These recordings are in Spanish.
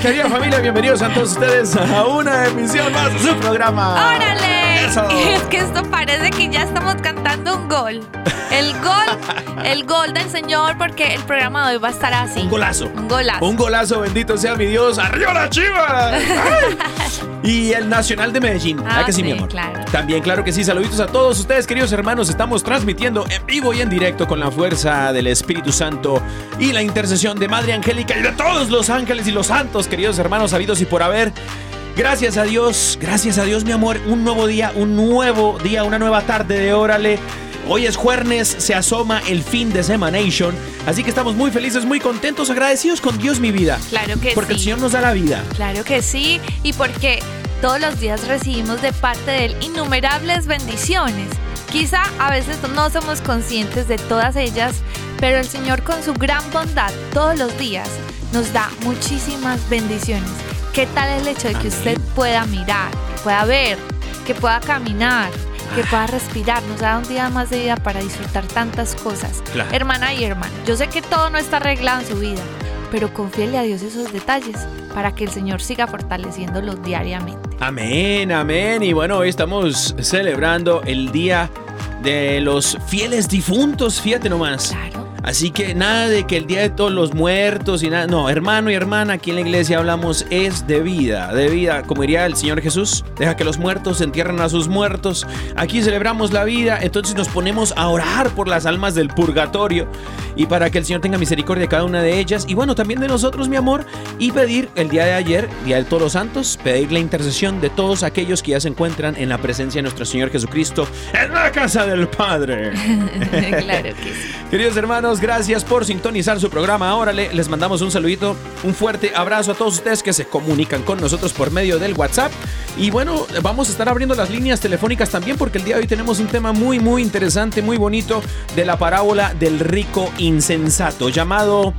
querida familia, bienvenidos a todos ustedes a una emisión más de su programa. ¡Órale! Eso. Es que esto parece que ya estamos cantando un gol. El gol, el gol del Señor, porque el programa de hoy va a estar así. Un golazo. Un golazo. Un golazo, bendito sea mi Dios. ¡Arriba la chiva! y el Nacional de Medellín. Ah, que sí, sí, mi amor? claro. También, claro que sí. Saluditos a todos ustedes, queridos hermanos. Estamos transmitiendo en vivo y en directo con la fuerza del Espíritu Santo y la intercesión de Madre Angélica y de todos los ángeles y los santos, queridos hermanos, habidos y por haber. Gracias a Dios, gracias a Dios, mi amor. Un nuevo día, un nuevo día, una nueva tarde de Órale. Hoy es jueves, se asoma el fin de Semanation. Así que estamos muy felices, muy contentos, agradecidos con Dios, mi vida. Claro que Porque el sí. Señor nos da la vida. Claro que sí. Y porque todos los días recibimos de parte de Él innumerables bendiciones. Quizá a veces no somos conscientes de todas ellas, pero el Señor con su gran bondad todos los días nos da muchísimas bendiciones. ¿Qué tal el hecho de que usted pueda mirar, que pueda ver, que pueda caminar? Que pueda respirar, nos da un día más de vida para disfrutar tantas cosas. Claro. Hermana y hermano, yo sé que todo no está arreglado en su vida, pero confíele a Dios esos detalles para que el Señor siga fortaleciéndolos diariamente. Amén, amén. Y bueno, hoy estamos celebrando el Día de los Fieles Difuntos, fíjate nomás. Claro. Así que nada de que el Día de todos los muertos y nada. No, hermano y hermana, aquí en la iglesia hablamos es de vida, de vida. Como diría el Señor Jesús, deja que los muertos entierren a sus muertos. Aquí celebramos la vida, entonces nos ponemos a orar por las almas del purgatorio y para que el Señor tenga misericordia de cada una de ellas. Y bueno, también de nosotros, mi amor, y pedir el día de ayer, Día de todos los santos, pedir la intercesión de todos aquellos que ya se encuentran en la presencia de nuestro Señor Jesucristo en la casa del Padre. claro que sí. Queridos hermanos, gracias por sintonizar su programa. Órale, les mandamos un saludito, un fuerte abrazo a todos ustedes que se comunican con nosotros por medio del WhatsApp. Y bueno, vamos a estar abriendo las líneas telefónicas también porque el día de hoy tenemos un tema muy, muy interesante, muy bonito de la parábola del rico insensato, llamado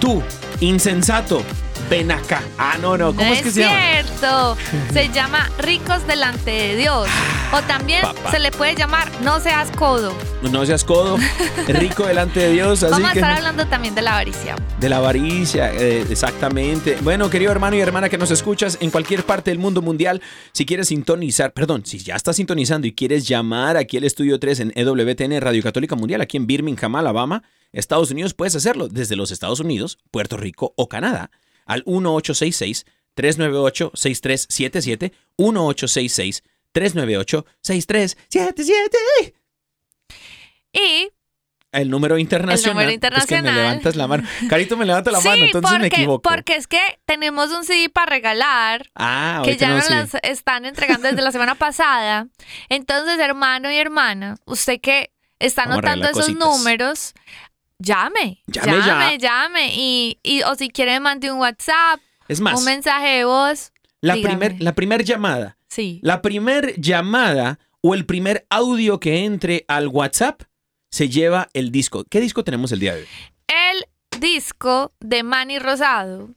Tú, insensato, ven acá. Ah, no, no, ¿cómo No es que se llama? cierto. Se llama ricos delante de Dios. O también Papá. se le puede llamar no seas codo. No seas codo, rico delante de Dios. Así Vamos a que... estar hablando también de la avaricia. De la avaricia, eh, exactamente. Bueno, querido hermano y hermana que nos escuchas en cualquier parte del mundo mundial, si quieres sintonizar, perdón, si ya estás sintonizando y quieres llamar aquí al Estudio 3 en EWTN Radio Católica Mundial, aquí en Birmingham, Alabama, Estados Unidos, puedes hacerlo desde los Estados Unidos, Puerto Rico o Canadá al 1866 398 6377 1866 398 6377 Y El número internacional. El número Es que me internacional. levantas la mano. Carito me levanta la sí, mano, entonces porque, me equivoco. porque es que tenemos un CD para regalar. Ah, que ya no, nos las están entregando desde la semana pasada. Entonces, hermano y hermana, usted que está Vamos anotando esos cositas. números, llame, Llame llame, ya. llame. Y, y- o si quiere, mande un WhatsApp, Es más, un mensaje de voz. la dígame. primer, la primer llamada, Sí. la primer llamada o el primer audio que entre al WhatsApp se lleva el disco. ¿Qué disco tenemos el día de hoy? El disco de Manny Rosado.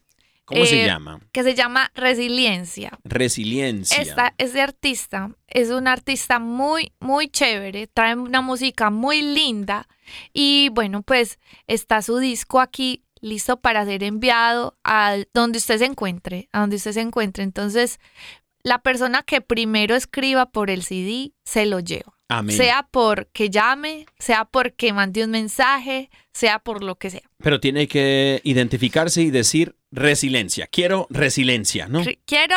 ¿Cómo se Eh, llama? que se llama Resiliencia. Resiliencia. Esta, este artista es un artista muy, muy chévere, trae una música muy linda y bueno, pues está su disco aquí listo para ser enviado a donde usted se encuentre, a donde usted se encuentre. Entonces, la persona que primero escriba por el CD se lo lleva. Amén. Sea porque llame, sea porque mande un mensaje, sea por lo que sea. Pero tiene que identificarse y decir resiliencia. Quiero resiliencia, ¿no? Quiero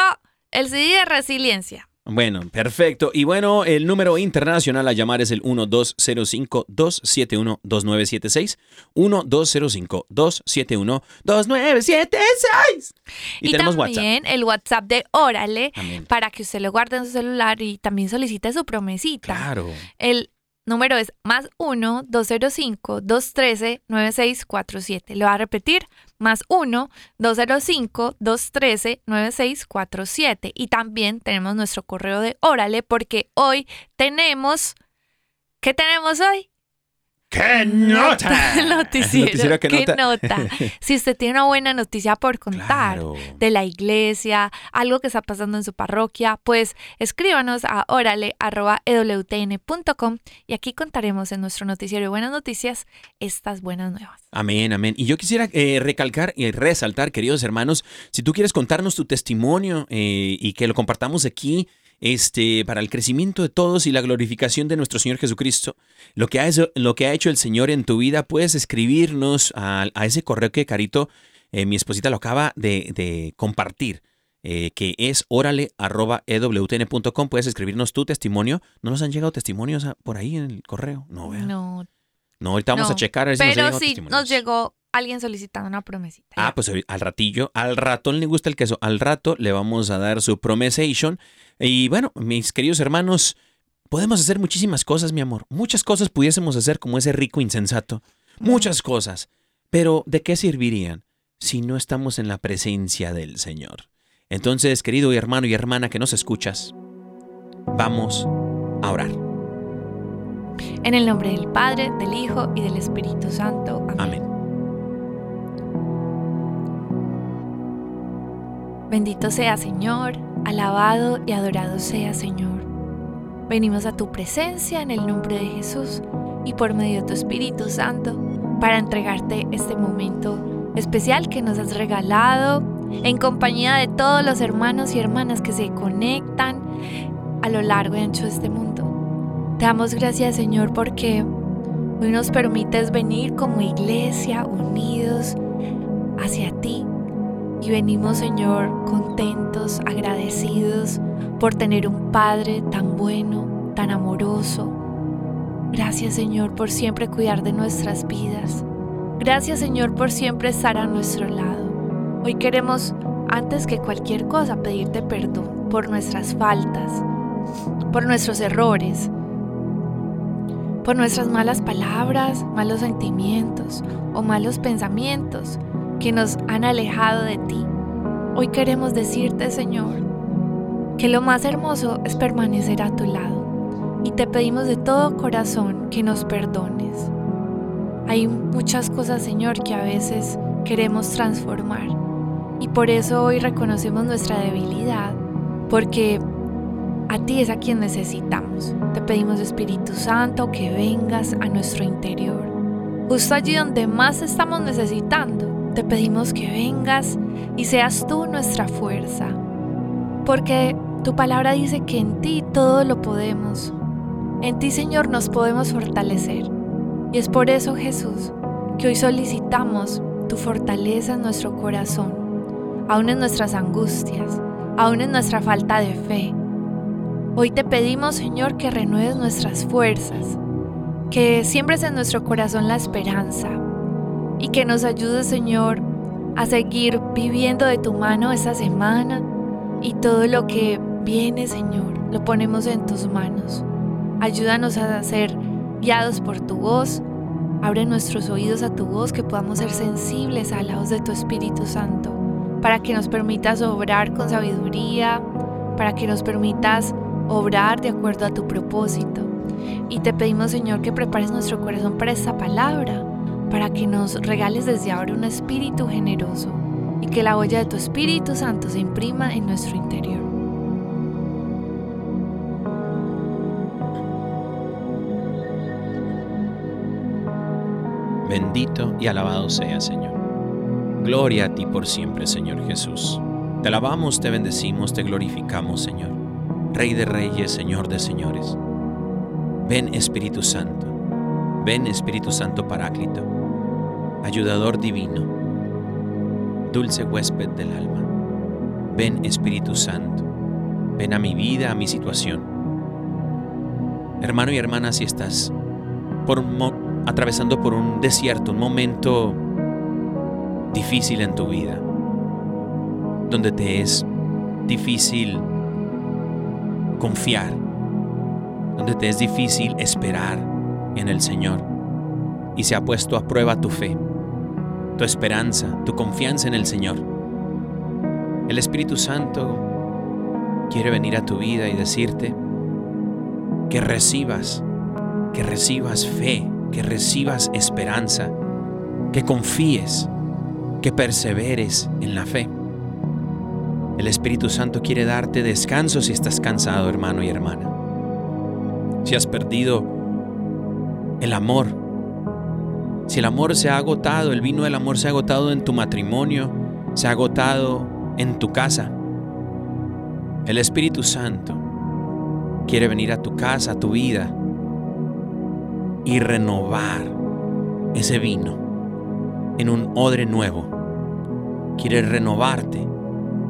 el CD de resiliencia. Bueno, perfecto. Y bueno, el número internacional a llamar es el 1205-271-2976. 1205-271-2976. Y, Y, tenemos WhatsApp. también el WhatsApp de Órale para que usted lo guarde en su celular y también solicite su promesita. Claro. El número es más 1-205-213-9647. Lo voy a repetir, más 1-205-213-9647. Y también tenemos nuestro correo de Órale porque hoy tenemos... ¿Qué tenemos hoy? ¡Qué nota! Noticiero. Noticiero que ¿Qué nota. nota? Si usted tiene una buena noticia por contar Claro. de la iglesia, algo que está pasando en su parroquia, pues escríbanos a orale.ewtn.com y aquí contaremos en nuestro noticiero de buenas noticias estas buenas nuevas. Amén, amén. Y yo quisiera eh, recalcar y resaltar, queridos hermanos, si tú quieres contarnos tu testimonio eh, y que lo compartamos aquí, este, para el crecimiento de todos y la glorificación de nuestro Señor Jesucristo, lo que ha, hecho- lo que ha hecho el Señor en tu vida, puedes escribirnos a, a ese correo que Carito, eh, mi esposita, lo acaba de, de compartir. eh, que es orale.ewtn.com. Puedes escribirnos tu testimonio. ¿No nos han llegado testimonios por ahí en el correo? No, ¿verdad? No, No, ahorita vamos no, a checar a ver si pero sí nos llegó alguien solicitando una promesita. Ah, pues al ratillo, al ratón le gusta el queso, al rato le vamos a dar su promesation. Y bueno, mis queridos hermanos, podemos hacer muchísimas cosas, mi amor. Muchas cosas pudiésemos hacer como ese rico insensato. Muchas cosas. Pero ¿de qué servirían si no estamos en la presencia del Señor? Entonces, querido hermano y hermana que nos escuchas, vamos a orar. En el nombre del Padre, del Hijo y del Espíritu Santo. Amén. Amén. Bendito sea Señor, alabado y adorado sea Señor. Venimos a tu presencia en el nombre de Jesús y por medio de tu Espíritu Santo para entregarte este momento especial que nos has regalado en compañía de todos los hermanos y hermanas que se conectan a lo largo y ancho de este mundo. Te damos gracias Señor porque hoy nos permites venir como iglesia unidos hacia ti y venimos, Señor, contentos, agradecidos por tener un Padre tan bueno, tan amoroso. Gracias, Señor, por siempre cuidar de nuestras vidas. Gracias, Señor, por siempre estar a nuestro lado. Hoy queremos, antes que cualquier cosa, pedirte perdón por nuestras faltas, por nuestros errores, por nuestras malas palabras, malos sentimientos o malos pensamientos que nos han alejado de ti. Hoy queremos decirte, Señor, que lo más hermoso es permanecer a tu lado y te pedimos de todo corazón que nos perdones. Hay muchas cosas, Señor, que a veces queremos transformar y por eso hoy reconocemos nuestra debilidad, porque a ti es a quien necesitamos. Te pedimos, Espíritu Santo, que vengas a nuestro interior, justo allí donde más estamos necesitando. Te pedimos que vengas y seas tú nuestra fuerza, porque tu palabra dice que en ti todo lo podemos. En ti, Señor, nos podemos fortalecer. Y es por eso, Jesús, que hoy solicitamos tu fortaleza en nuestro corazón, aún en nuestras angustias, aún en nuestra falta de fe. Hoy te pedimos, Señor, que renueves nuestras fuerzas, que siembres en nuestro corazón la esperanza y que nos ayudes, Señor, a seguir viviendo de tu mano esta semana y todo lo que viene, Señor, lo ponemos en tus manos. Ayúdanos a ser guiados por tu voz. Abre nuestros oídos a tu voz, que podamos ser sensibles a la voz de tu Espíritu Santo, para que nos permitas obrar con sabiduría, para que nos permitas obrar de acuerdo a tu propósito. Y te pedimos, Señor, que prepares nuestro corazón para esta palabra, para que nos regales desde ahora un espíritu generoso y que la huella de tu Espíritu Santo se imprima en nuestro interior. Bendito y alabado sea, Señor. Gloria a ti por siempre, Señor Jesús. Te alabamos, te bendecimos, te glorificamos, Señor. Rey de reyes, Señor de señores. Ven Espíritu Santo. Ven Espíritu Santo Paráclito. Ayudador divino. Dulce huésped del alma. Ven Espíritu Santo. Ven a mi vida, a mi situación. Hermano y hermana, si estás atravesando por un desierto, un momento difícil en tu vida, donde te es difícil confiar, donde te es difícil esperar en el Señor y se ha puesto a prueba tu fe, tu esperanza, tu confianza en el Señor. El Espíritu Santo quiere venir a tu vida y decirte que recibas, que recibas fe, que recibas esperanza, que confíes, que perseveres en la fe. El Espíritu Santo quiere darte descanso si estás cansado, hermano y hermana. Si has perdido el amor, si el amor se ha agotado, el vino del amor se ha agotado en tu matrimonio, se ha agotado en tu casa. El Espíritu Santo quiere venir a tu casa, a tu vida y renovar ese vino en un odre nuevo. Quiere renovarte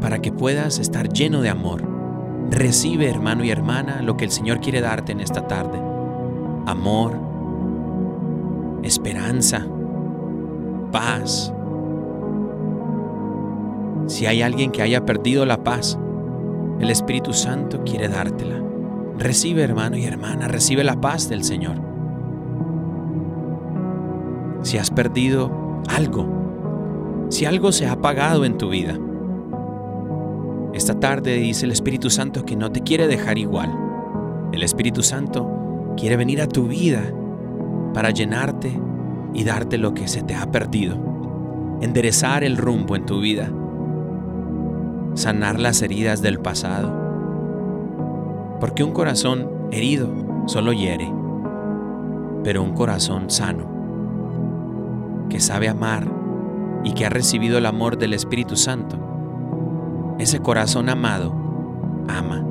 para que puedas estar lleno de amor. Recibe, hermano y hermana, lo que el Señor quiere darte en esta tarde. Amor, esperanza, paz. Si hay alguien que haya perdido la paz, el Espíritu Santo quiere dártela. Recibe, hermano y hermana, recibe la paz del Señor. Si has perdido algo, si algo se ha apagado en tu vida, esta tarde dice el Espíritu Santo que no te quiere dejar igual. El Espíritu Santo quiere venir a tu vida para llenarte y darte lo que se te ha perdido. Enderezar el rumbo en tu vida. Sanar las heridas del pasado. Porque un corazón herido solo hiere, pero un corazón sano, que sabe amar y que ha recibido el amor del Espíritu Santo, ese corazón amado ama.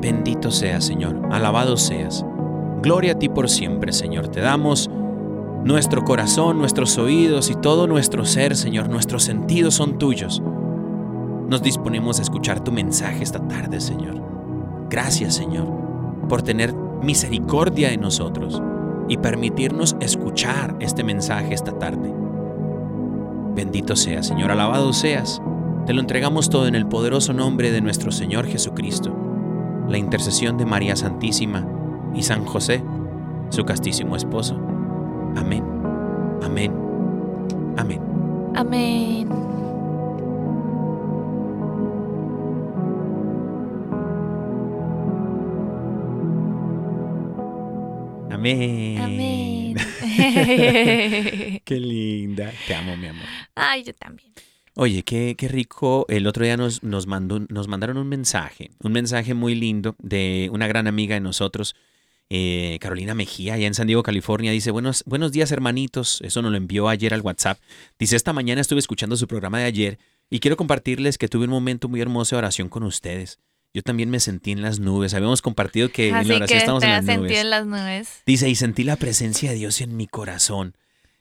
Bendito seas, Señor, alabado seas. Gloria a ti por siempre, Señor. Te damos nuestro corazón, nuestros oídos y todo nuestro ser, Señor. Nuestros sentidos son tuyos. Nos disponemos a escuchar tu mensaje esta tarde, Señor. Gracias, Señor, por tener misericordia en nosotros y permitirnos escuchar este mensaje esta tarde. Bendito seas, Señor, alabado seas. Te lo entregamos todo en el poderoso nombre de nuestro Señor Jesucristo, la intercesión de María Santísima y San José, su castísimo esposo. Amén, amén, amén. Amén. Amén. Amén. Qué linda. Te amo, mi amor. Ay, yo también. Oye, qué, qué rico. El otro día nos, nos, mandó, nos mandaron un mensaje, un mensaje muy lindo de una gran amiga de nosotros, eh, Carolina Mejía, allá en San Diego, California. Dice, buenos, buenos días, hermanitos. Eso nos lo envió ayer al WhatsApp. Dice, esta mañana estuve escuchando su programa de ayer y quiero compartirles que tuve un momento muy hermoso de oración con ustedes. Yo también me sentí en las nubes. Habíamos compartido que en la oración que estamos te en las sentido nubes. en las nubes. Dice, y sentí la presencia de Dios en mi corazón.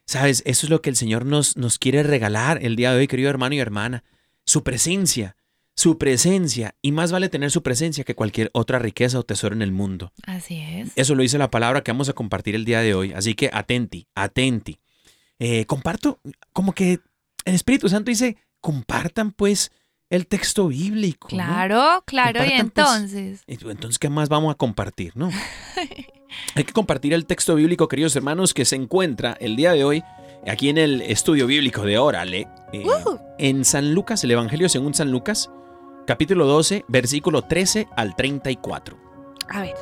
Sabes, eso es lo que el Señor nos, nos quiere regalar el día de hoy, querido hermano y hermana. Su presencia, su presencia. Y más vale tener su presencia que cualquier otra riqueza o tesoro en el mundo. Así es. Eso lo dice la palabra que vamos a compartir el día de hoy. Así que atenti, atenti. Eh, comparto, como que el Espíritu Santo dice, compartan pues el texto bíblico. ¿no? Claro, claro. Y pues, entonces, Entonces, ¿qué más vamos a compartir, no? Hay que compartir el texto bíblico, queridos hermanos, que se encuentra el día de hoy aquí en el estudio bíblico de Órale, eh, ¡Woo! en San Lucas, el Evangelio según San Lucas, capítulo 12, versículo 13 al 34. a ver.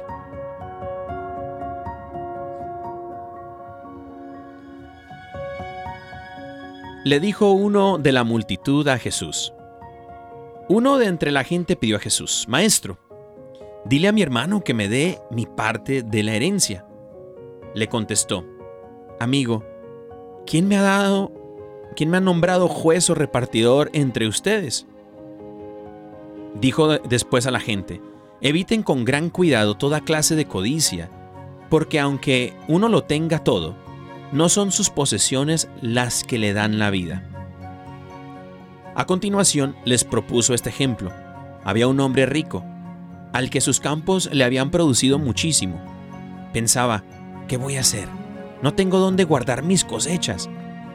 Le dijo uno de la multitud a Jesús. Uno de entre la gente pidió a Jesús, Maestro, dile a mi hermano que me dé mi parte de la herencia. Le contestó, Amigo, ¿quién me ha dado, quién me ha nombrado juez o repartidor entre ustedes? Dijo de- después a la gente, eviten con gran cuidado toda clase de codicia, porque aunque uno lo tenga todo, no son sus posesiones las que le dan la vida. A continuación les propuso este ejemplo. Había un hombre rico, al que sus campos le habían producido muchísimo. Pensaba, ¿qué voy a hacer? No tengo dónde guardar mis cosechas.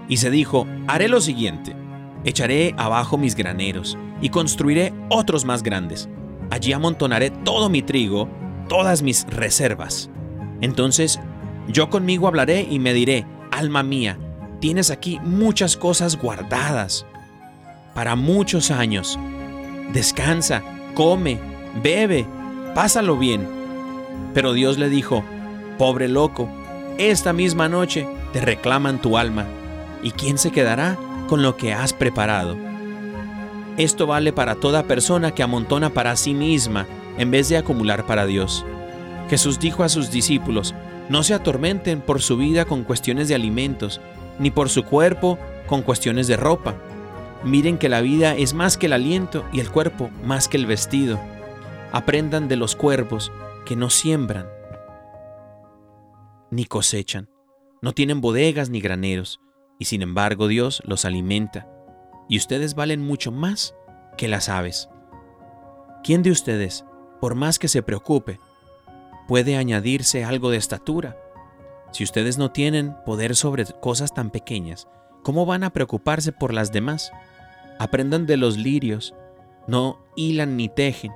Y se dijo, haré lo siguiente, echaré abajo mis graneros y construiré otros más grandes. Allí amontonaré todo mi trigo, todas mis reservas. Entonces yo conmigo hablaré y me diré, alma mía, tienes aquí muchas cosas guardadas para muchos años. Descansa, come, bebe, pásalo bien. Pero Dios le dijo, pobre loco, esta misma noche te reclaman tu alma, ¿y quién se quedará con lo que has preparado? Esto vale para toda persona que amontona para sí misma en vez de acumular para Dios. Jesús dijo a sus discípulos, no se atormenten por su vida con cuestiones de alimentos, ni por su cuerpo con cuestiones de ropa. Miren que la vida es más que el aliento y el cuerpo más que el vestido. Aprendan de los cuervos que no siembran ni cosechan, no tienen bodegas ni graneros, y sin embargo Dios los alimenta, y ustedes valen mucho más que las aves. ¿Quién de ustedes, por más que se preocupe, puede añadirse algo de estatura? Si ustedes no tienen poder sobre cosas tan pequeñas, ¿cómo van a preocuparse por las demás? Aprendan de los lirios, no hilan ni tejen,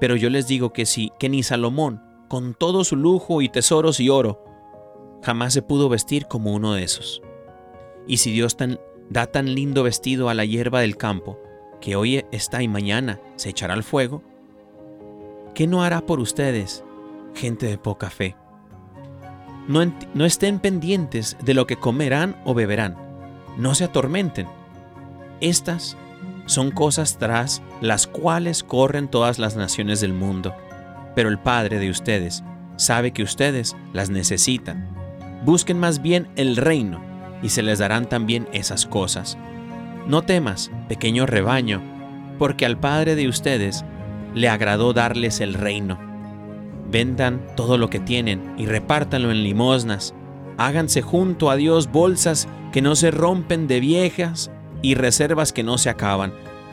pero yo les digo que sí, que ni Salomón, con todo su lujo y tesoros y oro, jamás se pudo vestir como uno de esos. Y si Dios tan, da tan lindo vestido a la hierba del campo, que hoy está y mañana se echará al fuego, ¿qué no hará por ustedes, gente de poca fe? No, no estén pendientes de lo que comerán o beberán, no se atormenten. Estas son cosas tras las cuales corren todas las naciones del mundo, pero el Padre de ustedes sabe que ustedes las necesitan. Busquen más bien el reino y se les darán también esas cosas. No temas, pequeño rebaño, porque al Padre de ustedes le agradó darles el reino. Vendan todo lo que tienen y repártanlo en limosnas. Háganse junto a Dios bolsas que no se rompen de viejas y reservas que no se acaban.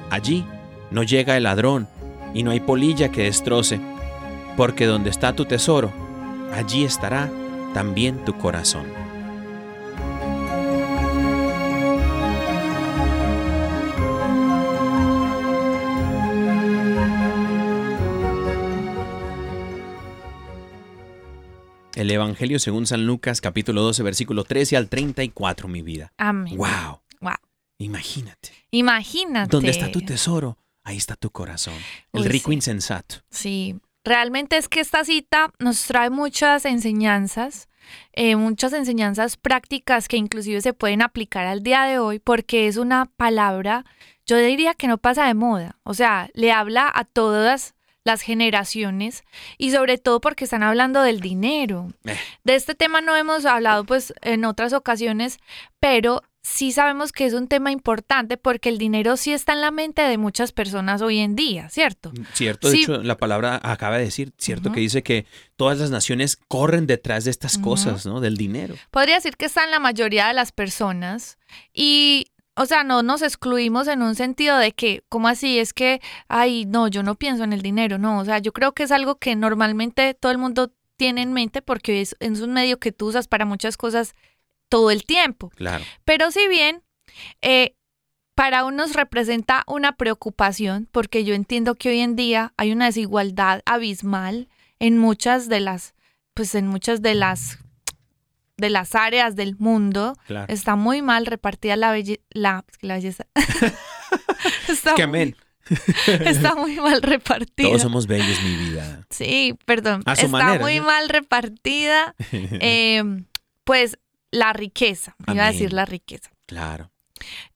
Allí no llega el ladrón y no hay polilla que destroce, porque donde está tu tesoro, allí estará también tu corazón. El Evangelio según San Lucas, capítulo 12, versículo 13 al 34, mi vida. Amén. ¡Wow! Wow. Imagínate. Imagínate. ¿Dónde está tu tesoro? Ahí está tu corazón. El Uy, rico sí. insensato. Sí, realmente es que esta cita nos trae muchas enseñanzas, eh, muchas enseñanzas prácticas que inclusive se pueden aplicar al día de hoy porque es una palabra, yo diría que no pasa de moda, o sea, le habla a todas las generaciones y sobre todo porque están hablando del dinero. Eh. De este tema no hemos hablado pues en otras ocasiones, pero sí sabemos que es un tema importante porque el dinero sí está en la mente de muchas personas hoy en día, ¿cierto? Cierto, de Sí. hecho, la palabra acaba de decir, cierto, que dice que todas las naciones corren detrás de estas cosas, ¿no? Del dinero. Podría decir que está en la mayoría de las personas y, o sea, no nos excluimos en un sentido de que, ¿cómo así? Es que, ay, no, yo no pienso en el dinero, no, o sea, yo creo que es algo que normalmente todo el mundo tiene en mente porque es, es un medio que tú usas para muchas cosas todo el tiempo. Claro. Pero si bien eh, para unos representa una preocupación, porque yo entiendo que hoy en día hay una desigualdad abismal en muchas de las, pues en muchas de las de las áreas del mundo. Claro. Está muy mal repartida la, belle- la, la belleza. está, Que muy, amén. está muy mal repartida. Todos somos bellos, mi vida. Sí, perdón. A su Está manera, muy ¿no? mal repartida. eh, pues la riqueza. Iba a decir la riqueza. claro.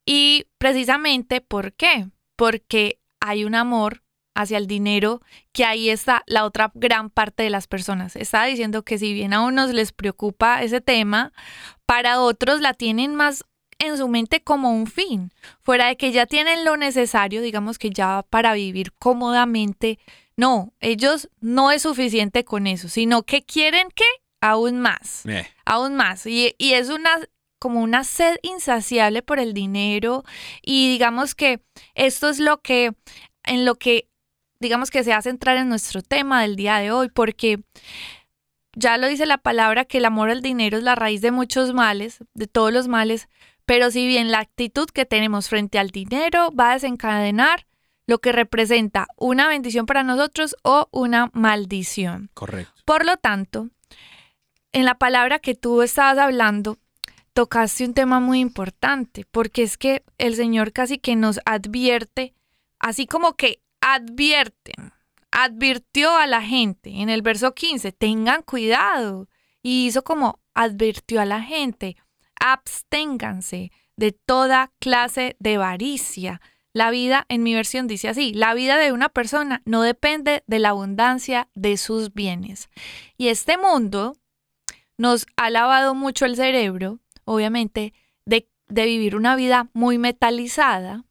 Y precisamente, ¿por qué? Porque hay un amor hacia el dinero, que ahí está la otra gran parte de las personas. Está diciendo que si bien a unos les preocupa ese tema, para otros la tienen más en su mente como un fin, fuera de que ya tienen lo necesario, digamos que ya para vivir cómodamente. No, ellos no es suficiente con eso, sino que quieren que aún más, Eh, aún más. Y, y es una como una sed insaciable por el dinero y digamos que esto es lo que en lo que digamos que se hace entrar en nuestro tema del día de hoy porque ya lo dice la palabra que el amor al dinero es la raíz de muchos males, de todos los males, pero si bien la actitud que tenemos frente al dinero va a desencadenar lo que representa una bendición para nosotros o una maldición. correcto. Por lo tanto, en la palabra que tú estabas hablando, tocaste un tema muy importante, porque es que el Señor casi que nos advierte, así como que advierte, advirtió a la gente en el verso 15, tengan cuidado, y hizo como advirtió a la gente, absténganse de toda clase de avaricia. La vida, en mi versión dice así, la vida de una persona no depende de la abundancia de sus bienes. Y este mundo nos ha lavado mucho el cerebro, obviamente, de, de vivir una vida muy metalizada,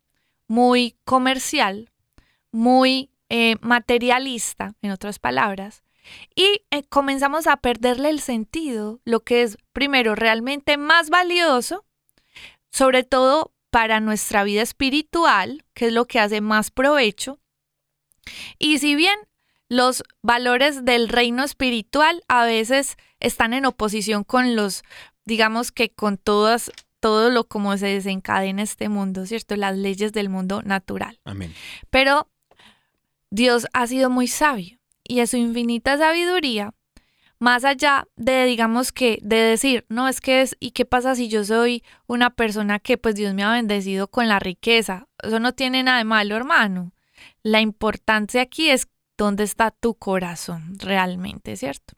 muy comercial, muy eh, materialista, en otras palabras, y eh, comenzamos a perderle el sentido, lo que es, primero, realmente más valioso, sobre todo para nuestra vida espiritual, que es lo que hace más provecho. Y si bien los valores del reino espiritual a veces están en oposición con los, digamos que con todas, todo lo como se desencadena este mundo, ¿cierto? Las leyes del mundo natural. Amén. Pero Dios ha sido muy sabio y en su infinita sabiduría, más allá de, digamos que, de decir, no, es que es, ¿y qué pasa si yo soy una persona que pues Dios me ha bendecido con la riqueza? Eso no tiene nada de malo, hermano. La importancia aquí es dónde está tu corazón realmente, ¿cierto?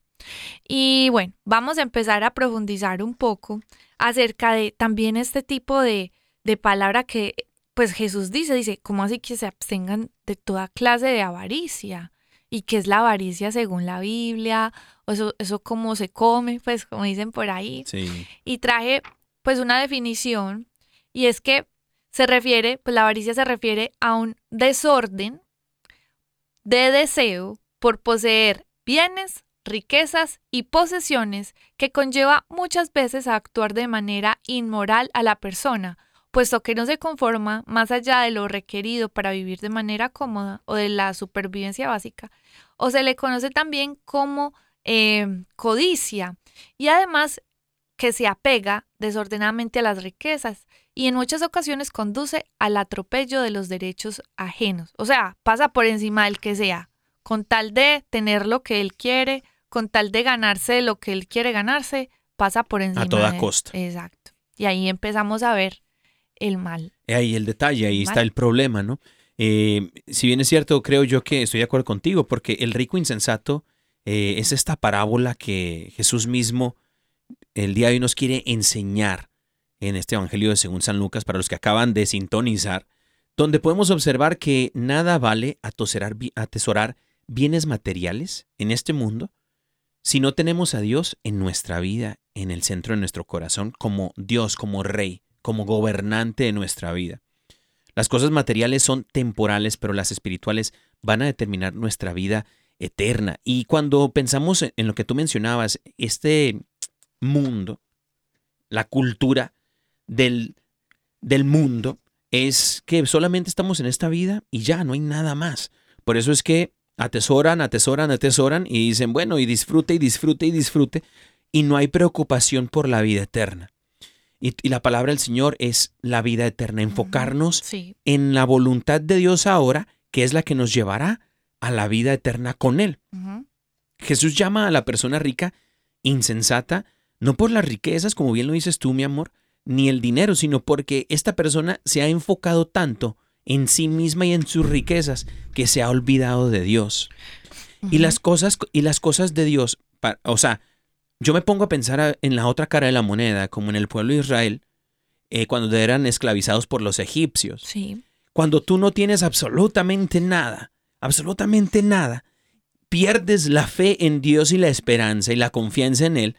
Y bueno, vamos a empezar a profundizar un poco acerca de también este tipo de, de palabra que pues Jesús dice, dice, ¿cómo así que se abstengan de toda clase de avaricia? ¿Y qué es la avaricia según la Biblia? O eso, eso cómo se come, pues como dicen por ahí. Sí. Y traje pues una definición y es que se refiere, pues la avaricia se refiere a un desorden de deseo por poseer bienes, riquezas y posesiones que conlleva muchas veces a actuar de manera inmoral a la persona, puesto que no se conforma más allá de lo requerido para vivir de manera cómoda o de la supervivencia básica, o se le conoce también como eh, codicia, y además que se apega desordenadamente a las riquezas y en muchas ocasiones conduce al atropello de los derechos ajenos, o sea, pasa por encima del que sea, con tal de tener lo que él quiere, con tal de ganarse lo que él quiere ganarse, pasa por encima. toda de- costa. Exacto. Y ahí empezamos a ver el mal. Eh, Ahí el detalle, ahí está el problema, ¿no? Eh, si bien es cierto, creo yo que estoy de acuerdo contigo, porque el rico insensato eh, es esta parábola que Jesús mismo el día de hoy nos quiere enseñar en este Evangelio de según San Lucas para los que acaban de sintonizar, donde podemos observar que nada vale atoserar atesorar bienes materiales en este mundo si no tenemos a Dios en nuestra vida, en el centro de nuestro corazón, como Dios, como Rey, como gobernante de nuestra vida. Las cosas materiales son temporales, pero las espirituales van a determinar nuestra vida eterna. Y cuando pensamos en lo que tú mencionabas, este mundo, la cultura del, del mundo, es que solamente estamos en esta vida y ya, no hay nada más. Por eso es que atesoran, atesoran, atesoran y dicen, bueno, y disfrute y disfrute y disfrute, y no hay preocupación por la vida eterna. Y, y la palabra del Señor es la vida eterna, enfocarnos Sí. en la voluntad de Dios ahora, que es la que nos llevará a la vida eterna con Él. Jesús llama a la persona rica insensata, no por las riquezas, como bien lo dices tú, mi amor, ni el dinero, sino porque esta persona se ha enfocado tanto en sí misma y en sus riquezas que se ha olvidado de Dios. Y las cosas y las cosas de Dios, o sea, yo me pongo a pensar en la otra cara de la moneda, como en el pueblo de Israel, eh, cuando eran esclavizados por los egipcios. Sí. Cuando tú no tienes absolutamente nada, absolutamente nada, pierdes la fe en Dios y la esperanza y la confianza en Él,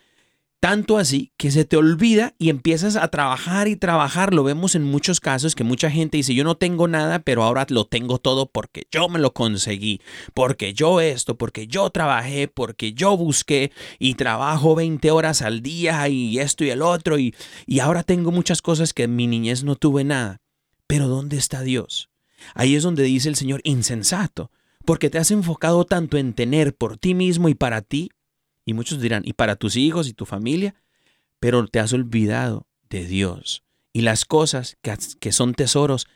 tanto así que se te olvida y empiezas a trabajar y trabajar. Lo vemos en muchos casos que mucha gente dice, yo no tengo nada, pero ahora lo tengo todo porque yo me lo conseguí, porque yo esto, porque yo trabajé, porque yo busqué y trabajo 20 horas al día y esto y el otro y, y ahora tengo muchas cosas que en mi niñez no tuve nada. Pero ¿dónde está Dios? Ahí es donde dice el Señor, insensato, porque te has enfocado tanto en tener por ti mismo y para ti y muchos dirán, y para tus hijos y tu familia, pero te has olvidado de Dios y las cosas que, que son tesoros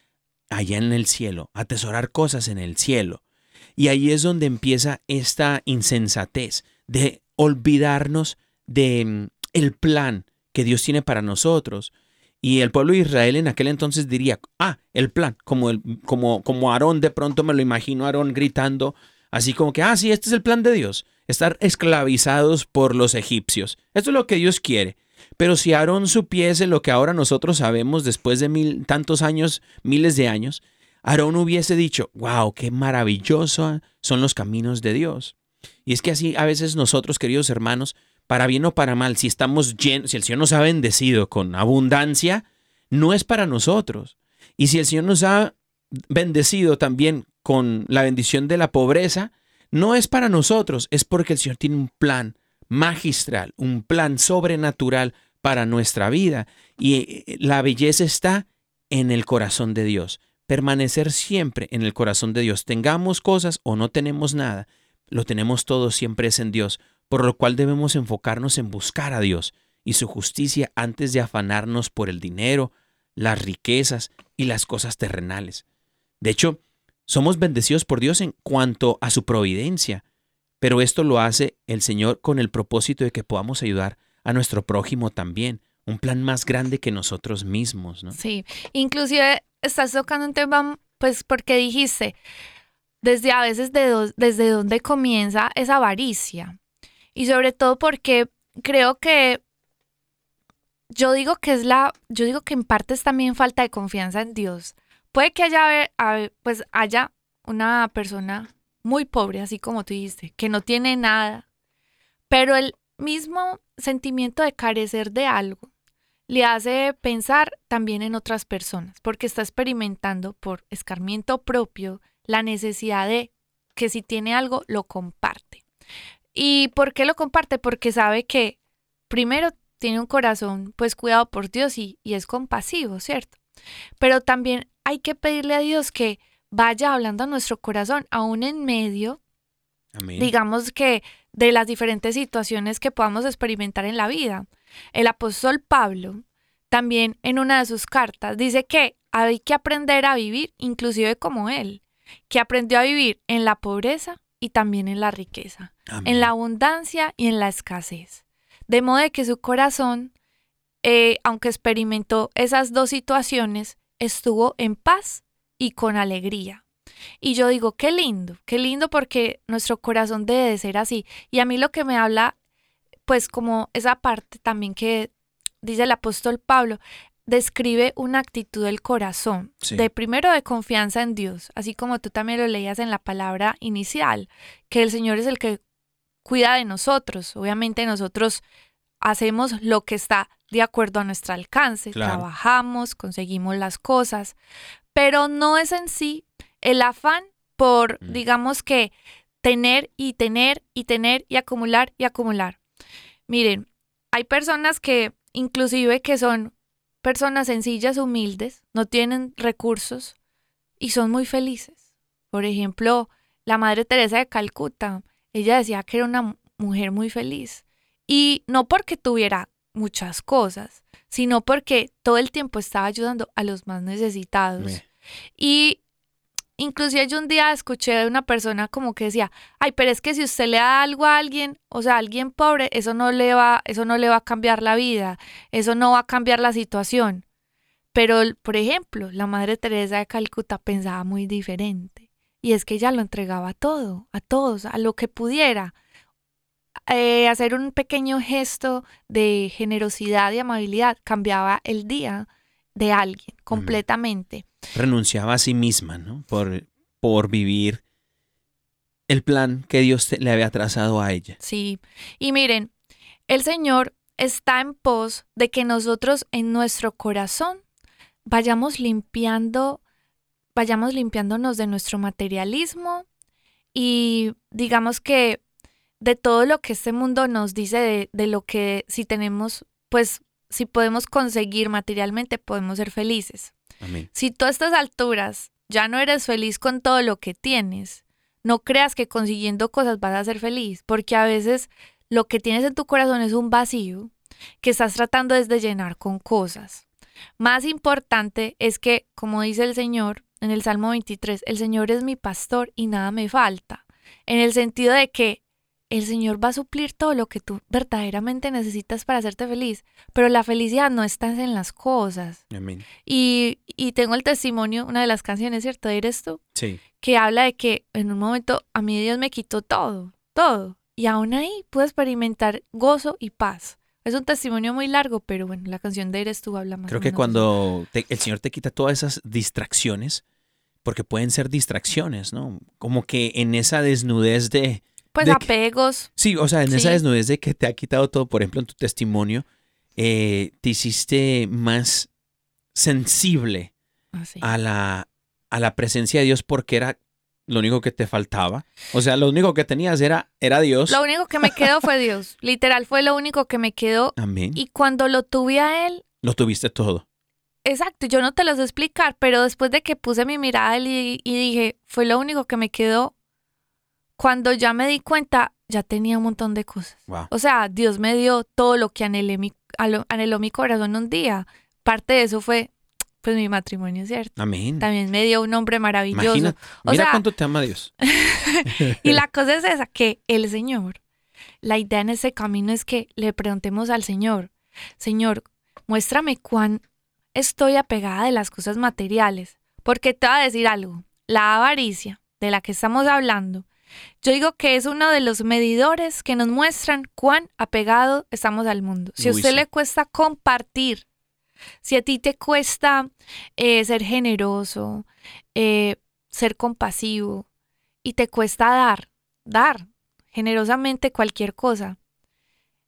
allá en el cielo, atesorar cosas en el cielo. Y ahí es donde empieza esta insensatez de olvidarnos de mm, el plan que Dios tiene para nosotros. Y el pueblo de Israel en aquel entonces diría, ah, el plan, como, el, como, como Aarón, de pronto me lo imagino Aarón gritando, así como que, ah, sí, este es el plan de Dios estar esclavizados por los egipcios. Esto es lo que Dios quiere. Pero si Aarón supiese lo que ahora nosotros sabemos después de mil, tantos años, miles de años, Aarón hubiese dicho, wow, qué maravilloso son los caminos de Dios. Y es que así a veces nosotros, queridos hermanos, para bien o para mal, si estamos llenos, si el Señor nos ha bendecido con abundancia, no es para nosotros. Y si el Señor nos ha bendecido también con la bendición de la pobreza, no es para nosotros, es porque el Señor tiene un plan magistral, un plan sobrenatural para nuestra vida. Y eh, la belleza está en el corazón de Dios. Permanecer siempre en el corazón de Dios. Tengamos cosas o no tenemos nada, lo tenemos todo siempre es en Dios, por lo cual debemos enfocarnos en buscar a Dios y su justicia antes de afanarnos por el dinero, las riquezas y las cosas terrenales. De hecho, somos bendecidos por Dios en cuanto a su providencia, pero esto lo hace el Señor con el propósito de que podamos ayudar a nuestro prójimo también, un plan más grande que nosotros mismos, ¿no? Sí, inclusive estás tocando un tema, pues porque dijiste, desde a veces de desde dónde comienza esa avaricia. Y sobre todo porque creo que yo digo que es la, yo digo que en parte es también falta de confianza en Dios. Puede que haya, pues haya una persona muy pobre, así como tú dijiste, que no tiene nada, pero el mismo sentimiento de carecer de algo le hace pensar también en otras personas, porque está experimentando por escarmiento propio la necesidad de que si tiene algo, lo comparte. ¿Y por qué lo comparte? Porque sabe que primero tiene un corazón pues cuidado por Dios y, y es compasivo, ¿cierto? Pero también hay que pedirle a Dios que vaya hablando a nuestro corazón, aún en medio, digamos que de las diferentes situaciones que podamos experimentar en la vida. El apóstol Pablo también en una de sus cartas dice que hay que aprender a vivir inclusive como él, que aprendió a vivir en la pobreza y también en la riqueza, en la abundancia y en la escasez. De modo que su corazón, eh, aunque experimentó esas dos situaciones, estuvo en paz y con alegría. Y yo digo, qué lindo, qué lindo porque nuestro corazón debe de ser así. Y a mí lo que me habla, pues como esa parte también que dice el apóstol Pablo, describe una actitud del corazón, de primero de confianza en Dios, así como tú también lo leías en la palabra inicial, que el Señor es el que cuida de nosotros. Obviamente nosotros hacemos lo que está de acuerdo a nuestro alcance, trabajamos, conseguimos las cosas, pero no es en sí el afán por, mm. digamos que, tener y tener y tener y acumular y acumular. Miren, hay personas que inclusive que son personas sencillas, humildes, no tienen recursos y son muy felices. Por ejemplo, la Madre Teresa de Calcuta, ella decía que era una mujer muy feliz y no porque tuviera muchas cosas, sino porque todo el tiempo estaba ayudando a los más necesitados. Y inclusive yo un día escuché de una persona como que decía, ay, pero es que si usted le da algo a alguien, o sea, a alguien pobre, eso no le va, eso no le va a cambiar la vida, eso no va a cambiar la situación. Pero, por ejemplo, la Madre Teresa de Calcuta pensaba muy diferente. Y es que ella lo entregaba todo, a todos, a lo que pudiera. Eh, hacer un pequeño gesto de generosidad y amabilidad cambiaba el día de alguien completamente. Renunciaba a sí misma, ¿no? Por, por vivir el plan que Dios te- le había trazado a ella. Sí. Y miren, el Señor está en pos de que nosotros en nuestro corazón vayamos limpiando, vayamos limpiándonos de nuestro materialismo y digamos que de todo lo que este mundo nos dice de, de lo que si tenemos, pues si podemos conseguir materialmente, podemos ser felices. Amén. Si tú a estas alturas ya no eres feliz con todo lo que tienes, no creas que consiguiendo cosas vas a ser feliz, porque a veces lo que tienes en tu corazón es un vacío que estás tratando es de llenar con cosas. Más importante es que, como dice el Señor en el Salmo 23, el Señor es mi pastor y nada me falta, en el sentido de que el Señor va a suplir todo lo que tú verdaderamente necesitas para hacerte feliz, pero la felicidad no está en las cosas. Amén. Y, y tengo el testimonio, una de las canciones, ¿cierto? Eres tú, Sí. que habla de que en un momento a mí Dios me quitó todo, todo. Y aún ahí pude experimentar gozo y paz. Es un testimonio muy largo, pero bueno, la canción de Eres tú habla más. Creo o que menos cuando te- el Señor te quita todas esas distracciones, porque pueden ser distracciones, ¿no? Como que en esa desnudez de... Pues que- apegos. Sí, o sea, en esa Sí. desnudez de que te ha quitado todo, por ejemplo, en tu testimonio, eh, te hiciste más sensible así. a la, a la presencia de Dios porque era lo único que te faltaba. O sea, lo único que tenías era, era Dios. Lo único que me quedó fue Dios. Literal, fue lo único que me quedó. Amén. Y cuando lo tuve a Él, Lo tuviste todo. Exacto, yo no te lo sé explicar, pero después de que puse mi mirada a él y, y dije, fue lo único que me quedó, cuando ya me di cuenta, ya tenía un montón de cosas. Wow. O sea, Dios me dio todo lo que anhelé mi, anheló mi corazón un día. Parte de eso fue, pues, mi matrimonio, ¿cierto? Amén. También me dio un hombre maravilloso. Imagínate. O Mira sea- cuánto te ama Dios. Y la cosa es esa, que el Señor, la idea en ese camino es que le preguntemos al Señor, Señor, muéstrame cuán estoy apegada de las cosas materiales. Porque te voy a decir algo, la avaricia de la que estamos hablando, yo digo que es uno de los medidores que nos muestran cuán apegado estamos al mundo. Si a usted sí. le cuesta compartir, si a ti te cuesta eh, ser generoso, eh, ser compasivo, y te cuesta dar, dar generosamente cualquier cosa.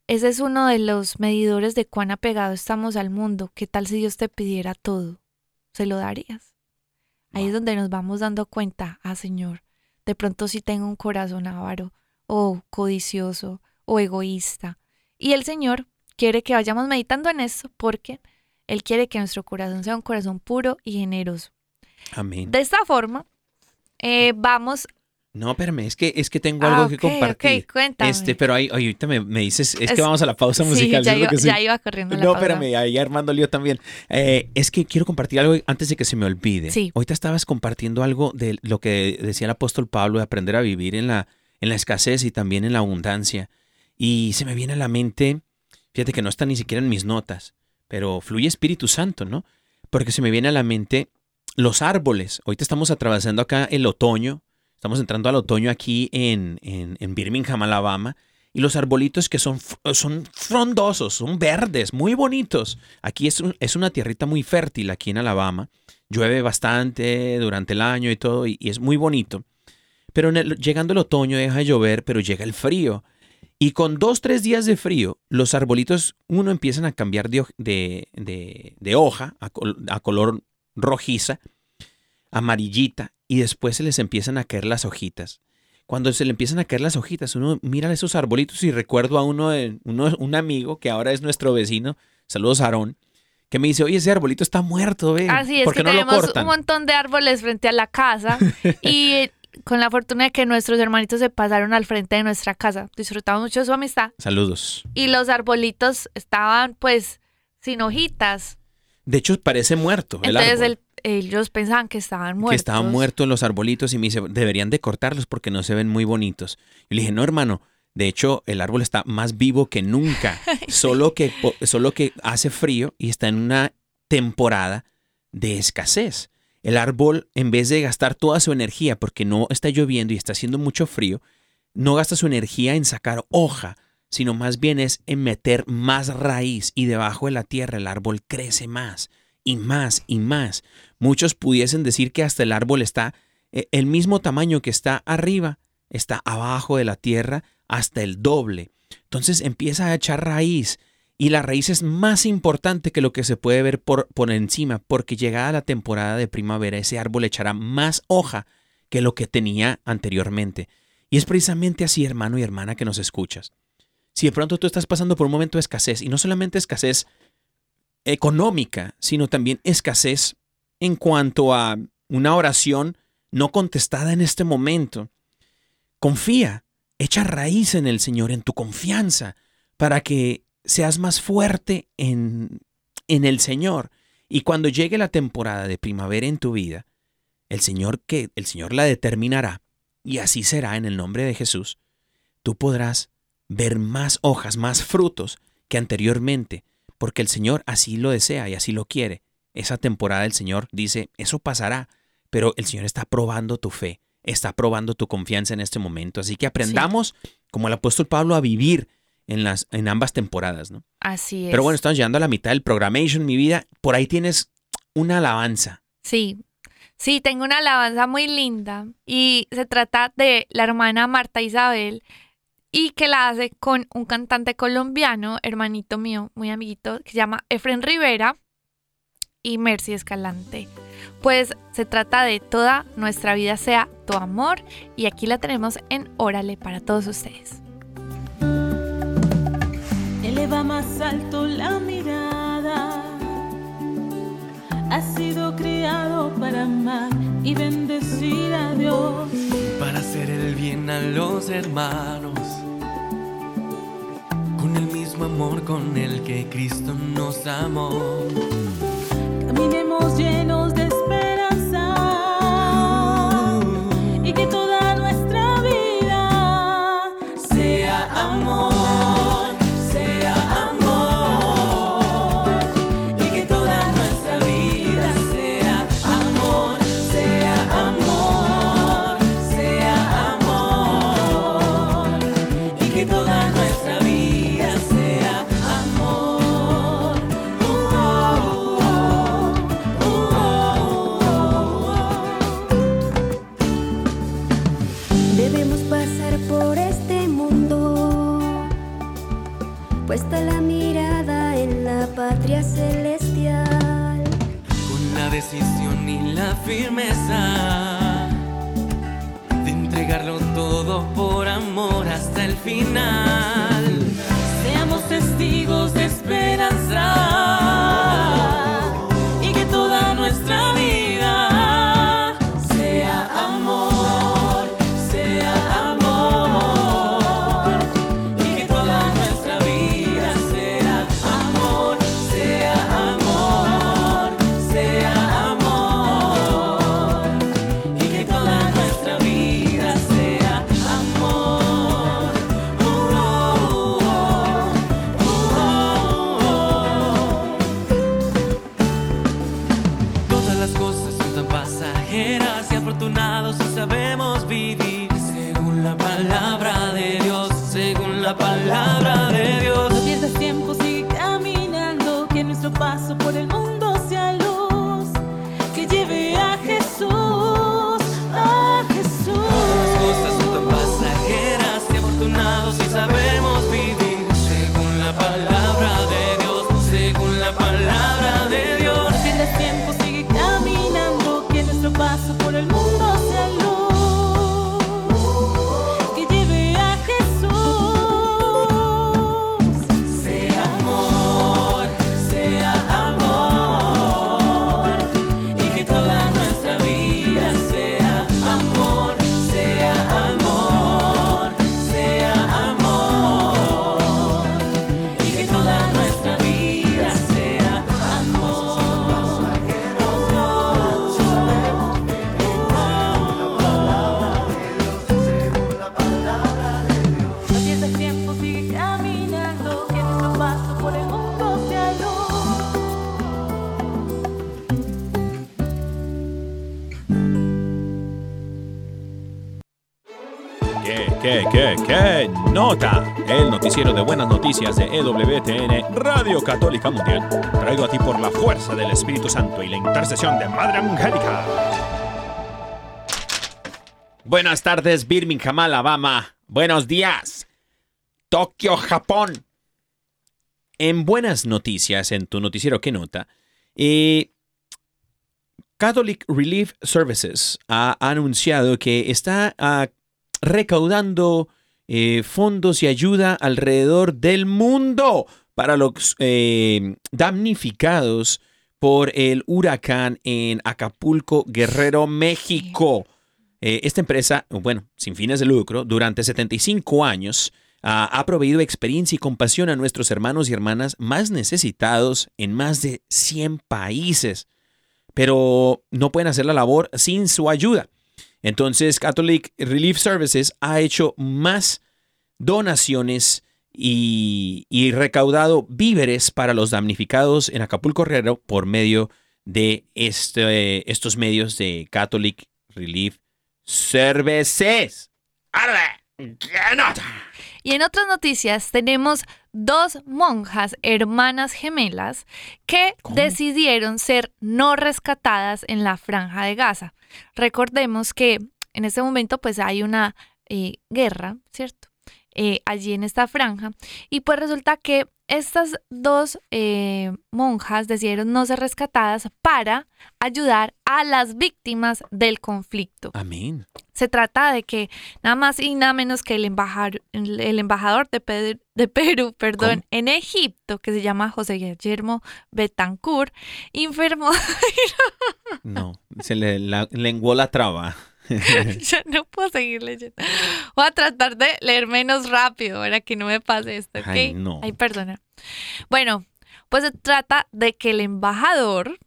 Ese es uno de los medidores de cuán apegado estamos al mundo. ¿Qué tal si Dios te pidiera todo? ¿Se lo darías? Ahí es donde nos vamos dando cuenta, ah Señor, de pronto sí tengo un corazón avaro, o codicioso, o egoísta. Y el Señor quiere que vayamos meditando en esto porque Él quiere que nuestro corazón sea un corazón puro y generoso. Amén. De esta forma, eh, vamos No, espérame, es que, es que tengo Ah, algo que ok, compartir. ok, cuéntame. Este, pero ahí, ahorita me, me dices, es, Es- que vamos a la pausa Sí, musical. ya, ¿cierto iba, que sí? ya iba corriendo la No, pausa. espérame, ahí Armando Lío también. Eh, es que quiero compartir algo antes de que se me olvide. Sí. Ahorita estabas compartiendo algo de lo que decía el apóstol Pablo de aprender a vivir en la, en la escasez y también en la abundancia. Y se me viene a la mente, fíjate que no está ni siquiera en mis notas, pero fluye Espíritu Santo, ¿no? Porque se me viene a la mente los árboles. Ahorita estamos atravesando acá el otoño, estamos entrando al otoño aquí en, en, en Birmingham, Alabama, y los arbolitos que son, son frondosos, son verdes, muy bonitos. Aquí es, es una tierrita muy fértil aquí en Alabama. Llueve bastante durante el año y todo, y, es muy bonito. Pero llegando el otoño deja de llover, pero llega el frío. Y con dos, tres días de frío, los arbolitos, uno, empiezan a cambiar de, de, de- hoja a color rojiza, amarillita, y después se les empiezan a caer las hojitas. Cuando se le empiezan a caer las hojitas, uno mira esos arbolitos y recuerdo a uno, de, uno un amigo que ahora es nuestro vecino, saludos a Aarón, que me dice, oye, ese arbolito está muerto, ve. Así es ¿Por que lo tenemos cortan? un montón de árboles frente a la casa y eh, con la fortuna de que nuestros hermanitos se pasaron al frente de nuestra casa. Disfrutamos mucho de su amistad Saludos. y los arbolitos estaban pues sin hojitas. De hecho, parece muerto el Entonces árbol. el- ellos pensaban que estaban muertos. que estaban muertos los arbolitos y me dice, deberían de cortarlos porque no se ven muy bonitos. Y le dije, no, hermano, de hecho el árbol está más vivo que nunca, solo que, solo que hace frío y está en una temporada de escasez. El árbol, en vez de gastar toda su energía porque no está lloviendo y está haciendo mucho frío, no gasta su energía en sacar hoja, sino más bien es en meter más raíz y debajo de la tierra el árbol crece más y más y más. Muchos pudiesen decir que hasta el árbol está eh, el mismo tamaño que está arriba, está abajo de la tierra hasta el doble. Entonces empieza a echar raíz y la raíz es más importante que lo que se puede ver por, por encima, porque llegada la temporada de primavera ese árbol echará más hoja que lo que tenía anteriormente. Y es precisamente así, hermano y hermana, que nos escuchas. Si de pronto tú estás pasando por un momento de escasez, y no solamente escasez económica, sino también escasez en cuanto a una oración no contestada en este momento, confía, echa raíz en el Señor, en tu confianza, para que seas más fuerte en, en el Señor. Y cuando llegue la temporada de primavera en tu vida, el Señor que el Señor la determinará y así será en el nombre de Jesús. Tú podrás ver más hojas, más frutos que anteriormente, porque el Señor así lo desea y así lo quiere. Esa temporada el Señor dice, eso pasará, pero el Señor está probando tu fe, está probando tu confianza en este momento. Así que aprendamos, como el apóstol Pablo, a vivir en, las, en ambas temporadas, ¿no? Así es. Pero bueno, estamos llegando a la mitad del programation, mi vida. Por ahí tienes una alabanza. Sí, sí, tengo una alabanza muy linda y se trata de la hermana Marta Isabel y que la hace con un cantante colombiano, hermanito mío, muy amiguito, que se llama Efren Rivera y Mercy Escalante. Pues se trata de toda nuestra vida sea tu amor y aquí la tenemos en Órale para todos ustedes. Eleva más alto la mirada. Has sido criado para amar y bendecir a Dios. para hacer el bien a los hermanos. Con el mismo amor con el que Cristo nos amó. Caminemos llenos de firmeza de entregarlo todo por amor hasta el final. Seamos testigos de esperanza y que toda nuestra ¿Qué, qué, qué, qué? Nota. El noticiero de buenas noticias de EWTN, Radio Católica Mundial. Traído a ti por la fuerza del Espíritu Santo y la intercesión de Madre Angélica. Buenas tardes, Birmingham, Alabama. Buenos días, Tokio, Japón. En buenas noticias, en tu noticiero, ¿qué nota? Eh, Catholic Relief Services ha anunciado que está ah, recaudando eh, fondos y ayuda alrededor del mundo para los eh, damnificados por el huracán en Acapulco, Guerrero, México. Eh, esta empresa, bueno, sin fines de lucro, durante 75 años ah, ha proveído experiencia y compasión a nuestros hermanos y hermanas más necesitados en más de 100 países pero no pueden hacer la labor sin su ayuda. Entonces, Catholic Relief Services ha hecho más donaciones y, y recaudado víveres para los damnificados en Acapulco Guerrero por medio de este- estos medios de Catholic Relief Services. ¡Arre! ¡Qué nota! Y en otras noticias tenemos dos monjas hermanas gemelas que ¿Cómo? decidieron ser no rescatadas en la franja de Gaza. Recordemos que en este momento pues hay una eh, guerra, ¿cierto? Eh, allí en esta franja. Y pues resulta que estas dos eh, monjas decidieron no ser rescatadas para ayudar a las víctimas del conflicto. Amén. Se trata de que nada más y nada menos que el, embajador, el embajador de, Pe- de Perú perdón, ¿Cómo? en Egipto, que se llama José Guillermo Betancourt, informó, No, se le la, lenguó la traba. ya no puedo seguir leyendo, voy a tratar de leer menos rápido para que no me pase esto, ¿ok? Ay, no. Ay, perdona. Bueno, pues se trata de que el embajador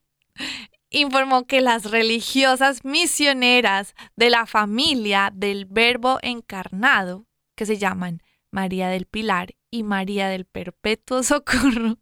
informó que las religiosas misioneras de la familia del Verbo encarnado, que se llaman María del Pilar y María del Perpetuo Socorro,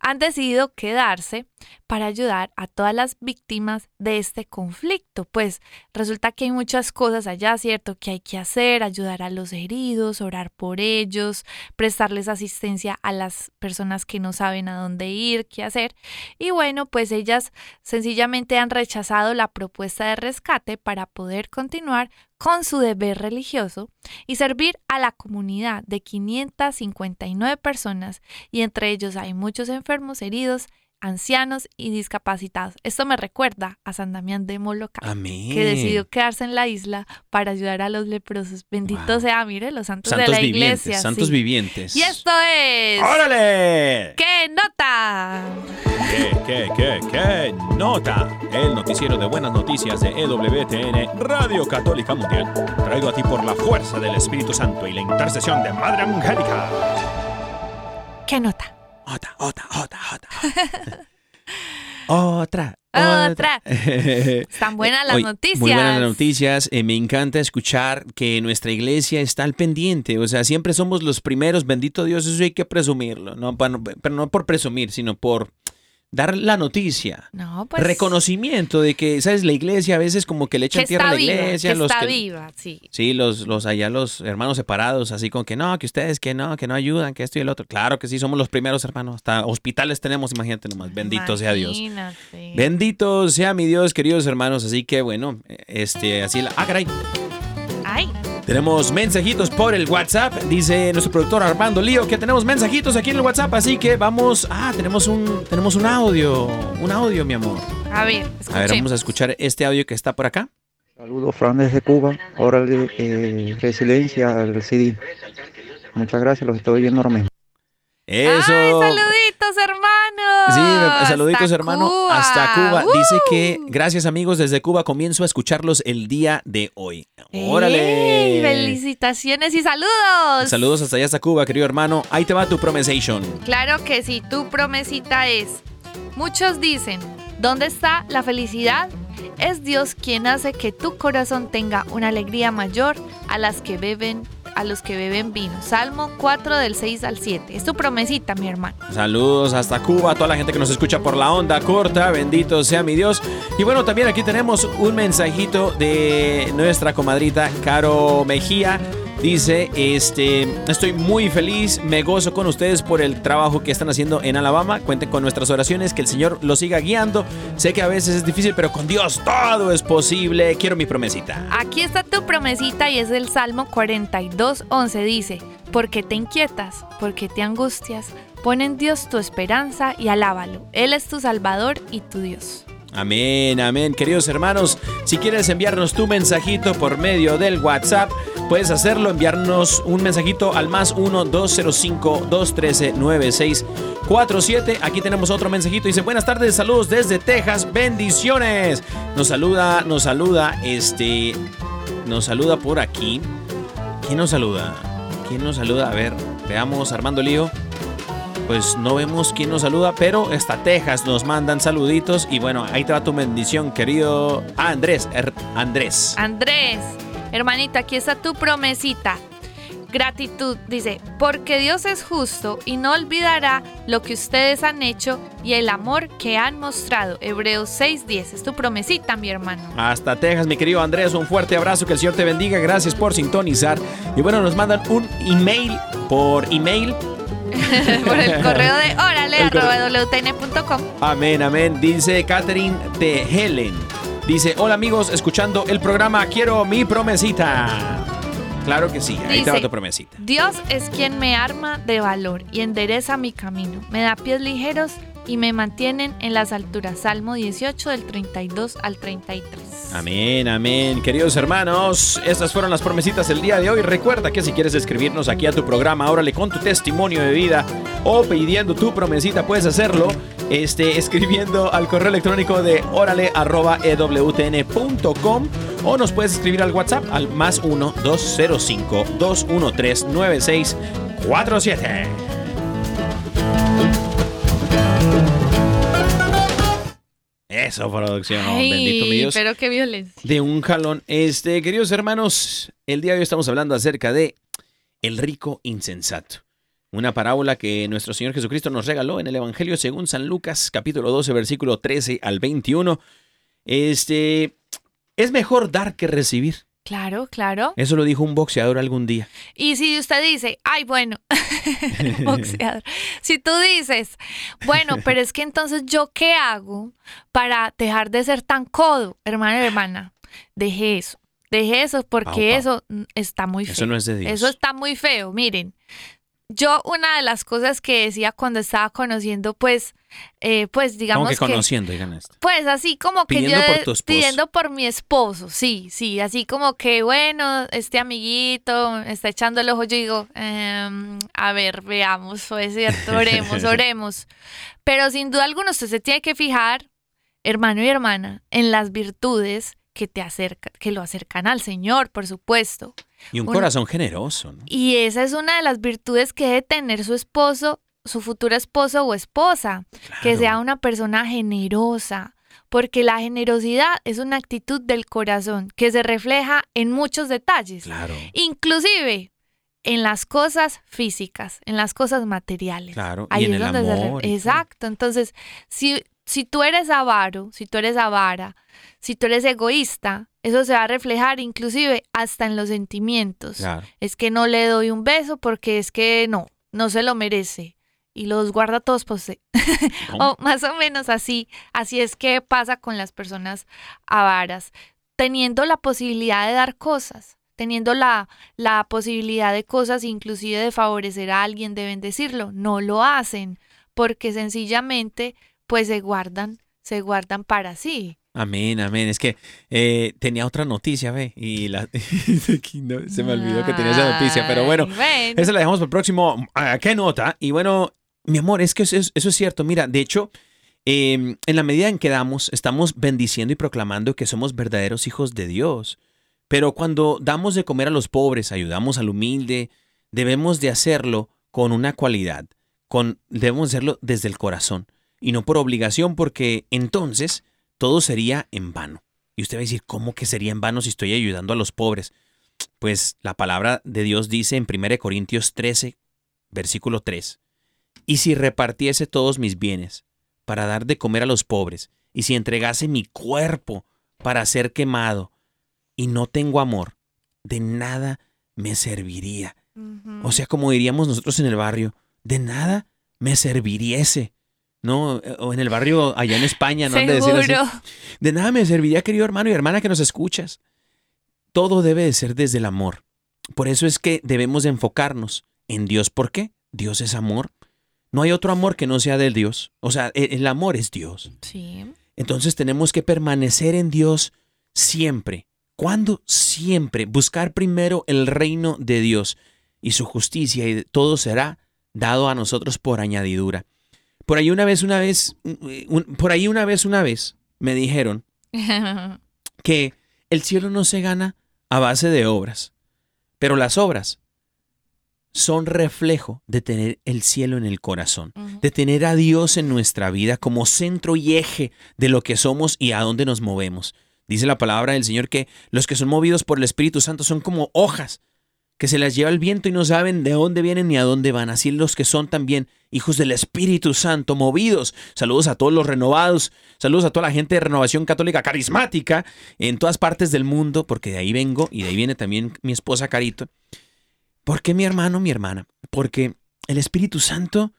han decidido quedarse para ayudar a todas las víctimas de este conflicto. Pues resulta que hay muchas cosas allá, ¿cierto? Que hay que hacer, ayudar a los heridos, orar por ellos, prestarles asistencia a las personas que no saben a dónde ir, qué hacer. Y bueno, pues ellas sencillamente han rechazado la propuesta de rescate para poder continuar con su deber religioso y servir a la comunidad de 559 personas y entre ellos hay muchos enfermos, heridos, ancianos y discapacitados. Esto me recuerda a San Damián de Molokai Amén. que decidió quedarse en la isla para ayudar a los leprosos. Bendito Wow. sea, mire, los santos, Santos de la vivientes, iglesia. santos sí. vivientes. Y esto es... ¡Órale! ¡Qué nota! ¿Qué, qué, qué, qué? Nota. El noticiero de buenas noticias de EWTN, Radio Católica Mundial. Traído a ti por la fuerza del Espíritu Santo y la intercesión de Madre Angélica. ¡Qué nota! Otra, otra, otra, otra. Otra. Otra. Están buenas las noticias. Muy buenas las noticias. Eh, me encanta escuchar que nuestra iglesia está al pendiente. O sea, siempre somos los primeros. Bendito Dios, eso hay que presumirlo. No, pero no por presumir, sino por dar la noticia. No, pues... Reconocimiento de que, ¿sabes? La iglesia a veces como que le que echan tierra a la viva, iglesia. que los está que- viva, sí. Sí, los, los allá los hermanos separados, así con que no, que ustedes que no, que no ayudan, que esto y el otro. Claro que sí, somos los primeros hermanos. Hasta hospitales tenemos, imagínate nomás. Bendito sea Dios. Imagínate. Bendito sea mi Dios, queridos hermanos. Así que bueno, este, así la. Ah, caray. Ay, Tenemos mensajitos por el WhatsApp. Dice nuestro productor Armando Lío que tenemos mensajitos aquí en el WhatsApp. Así que vamos. Ah, tenemos un, tenemos un audio. Un audio, mi amor. a ver, A ver, vamos a escuchar este audio que está por acá. Saludos, Fran desde Cuba. Órale, eh, resiliencia al CD. Muchas gracias, los estoy viendo ahora mismo. Eso. ¡Ay, saluditos, hermanos! Sí, saluditos Hasta hermano, Cuba. hasta Cuba. Dice que gracias amigos desde Cuba comienzo a escucharlos el día de hoy. Órale. Felicitaciones y saludos. Saludos hasta allá hasta Cuba, querido hermano. Ahí te va tu promesation. Claro que sí, tu promesita es. Muchos dicen, ¿dónde está la felicidad? Es Dios quien hace que tu corazón tenga una alegría mayor a las que beben a los que beben vino. Salmo 4 del 6 al 7. Es tu promesita, mi hermano. Saludos hasta Cuba, a toda la gente que nos escucha por la onda corta, bendito sea mi Dios. Y bueno, también aquí tenemos un mensajito de nuestra comadrita Caro Mejía. Dice, este, estoy muy feliz, me gozo con ustedes por el trabajo que están haciendo en Alabama. Cuenten con nuestras oraciones, que el Señor los siga guiando. Sé que a veces es difícil, pero con Dios todo es posible. Quiero mi promesita. Aquí está tu promesita y es del Salmo 42, 11. Dice, ¿por qué te inquietas? ¿Por qué te angustias? Pon en Dios tu esperanza y alábalo. Él es tu Salvador y tu Dios. Amén, amén. Queridos hermanos, si quieres enviarnos tu mensajito por medio del WhatsApp, puedes hacerlo, enviarnos un mensajito al más 1-205-213-9647. Aquí tenemos otro mensajito. Dice, buenas tardes, saludos desde Texas, bendiciones. Nos saluda, nos saluda, este, nos saluda por aquí. ¿Quién nos saluda? ¿Quién nos saluda? A ver, veamos, Armando Lío pues no vemos quién nos saluda, pero hasta Texas nos mandan saluditos y bueno, ahí te va tu bendición, querido ah, Andrés, er- Andrés. Andrés, hermanita, aquí está tu promesita. Gratitud, dice, porque Dios es justo y no olvidará lo que ustedes han hecho y el amor que han mostrado. Hebreos 6:10, es tu promesita, mi hermano. Hasta Texas, mi querido Andrés, un fuerte abrazo, que el Señor te bendiga, gracias por sintonizar. Y bueno, nos mandan un email por email. Por el correo de órale El correo. arroba wtn.com. Amén, amén. Dice Catherine de Helen. Dice, hola amigos, escuchando el programa, quiero mi promesita. Claro que sí, ahí te va tu promesita. Dios es quien me arma de valor y endereza mi camino. Me da pies ligeros y me mantienen en las alturas. Salmo 18 del 32 al 33. Amén, amén. Queridos hermanos, estas fueron las promesitas del día de hoy. Recuerda que si quieres escribirnos aquí a tu programa, órale con tu testimonio de vida o pidiendo tu promesita, puedes hacerlo este, escribiendo al correo electrónico de órale arroba ewtn.com o nos puedes escribir al WhatsApp al más 1-205-213-9647. Eso, producción. Ay, Bendito mi Dios pero qué violencia. de un jalón. Este, queridos hermanos, el día de hoy estamos hablando acerca de el rico insensato. Una parábola que nuestro Señor Jesucristo nos regaló en el Evangelio según San Lucas, capítulo 12, versículo 13 al 21. Este, es mejor dar que recibir. Claro, claro. Eso lo dijo un boxeador algún día. Y si usted dice, ay, bueno, boxeador. Si tú dices, bueno, pero es que entonces yo qué hago para dejar de ser tan codo, hermano y hermana, deje eso. Deje eso porque eso mm, está muy feo. Eso no es de Dios. Eso está muy feo. Miren, yo una de las cosas que decía cuando estaba conociendo, pues, eh, pues digamos que conociendo, digan esto. pues así como que Pidiendo yo por tu esposo. pidiendo por mi esposo, sí, sí, así como que bueno, este amiguito está echando el ojo, yo digo, em, a ver, veamos, fue cierto, oremos, oremos. Pero sin duda alguna usted se tiene que fijar, hermano y hermana, en las virtudes que te acercan, que lo acercan al Señor, por supuesto. Y un corazón generoso, ¿no? Y esa es una de las virtudes que debe tener su esposo, su futuro esposo o esposa, que sea una persona generosa, porque la generosidad es una actitud del corazón que se refleja en muchos detalles, Claro, inclusive en las cosas físicas, en las cosas materiales. claro. Ahí y en es el donde amor. Exacto. Entonces, si, si tú eres avaro, si tú eres avara, si tú eres egoísta, eso se va a reflejar inclusive hasta en los sentimientos. Claro. Es que no le doy un beso porque es que no, no se lo merece. Y los guarda todos por usted. ¿Cómo? o más o menos así. Así es que pasa con las personas avaras. Teniendo la posibilidad de dar cosas, teniendo la, la posibilidad de cosas, inclusive de favorecer a alguien, de bendecirlo, no lo hacen porque sencillamente pues se guardan, se guardan para sí. Amén, amén. Es que eh, tenía otra noticia, ve, y la, no, se me olvidó que tenía esa noticia, pero bueno, Ay, esa la dejamos para el próximo. ¿A qué nota? Y bueno, mi amor, es que eso, es- eso es cierto. Mira, de hecho, eh, en la medida en que damos, estamos bendiciendo y proclamando que somos verdaderos hijos de Dios. Pero cuando damos de comer a los pobres, ayudamos al humilde, debemos de hacerlo con una cualidad, con, debemos hacerlo desde el corazón y no por obligación, porque entonces todo sería en vano. Y usted va a decir, ¿cómo que sería en vano si estoy ayudando a los pobres? Pues la palabra de Dios dice en 1 Corintios 13, versículo 3, y si repartiese todos mis bienes para dar de comer a los pobres, y si entregase mi cuerpo para ser quemado, y no tengo amor, de nada me serviría. O sea, como diríamos nosotros en el barrio, de nada me serviriese. ¿No? O en el barrio allá en España, ¿no? Han de decir así. De nada me serviría, querido hermano y hermana que nos escuchas. Todo debe de ser desde el amor. Por eso es que debemos de enfocarnos en Dios. ¿Por qué? Dios es amor. No hay otro amor que no sea del Dios. O sea, e- el amor es Dios. Sí. Entonces tenemos que permanecer en Dios siempre. ¿Cuándo? Siempre. Buscar primero el reino de Dios y su justicia y todo será dado a nosotros por añadidura. Por ahí una vez, una vez, un- por ahí una vez, una vez me dijeron que el cielo no se gana a base de obras, pero las obras son reflejo de tener el cielo en el corazón, de tener a Dios en nuestra vida como centro y eje de lo que somos y a dónde nos movemos. Dice la palabra del Señor que los que son movidos por el Espíritu Santo son como hojas que se las lleva el viento y no saben de dónde vienen ni a dónde van. Así los que son también hijos del Espíritu Santo, movidos. Saludos a todos los renovados, saludos a toda la gente de Renovación Católica Carismática en todas partes del mundo, porque de ahí vengo y de ahí viene también mi esposa Carito. ¿Por qué mi hermano, mi hermana? Porque el Espíritu Santo,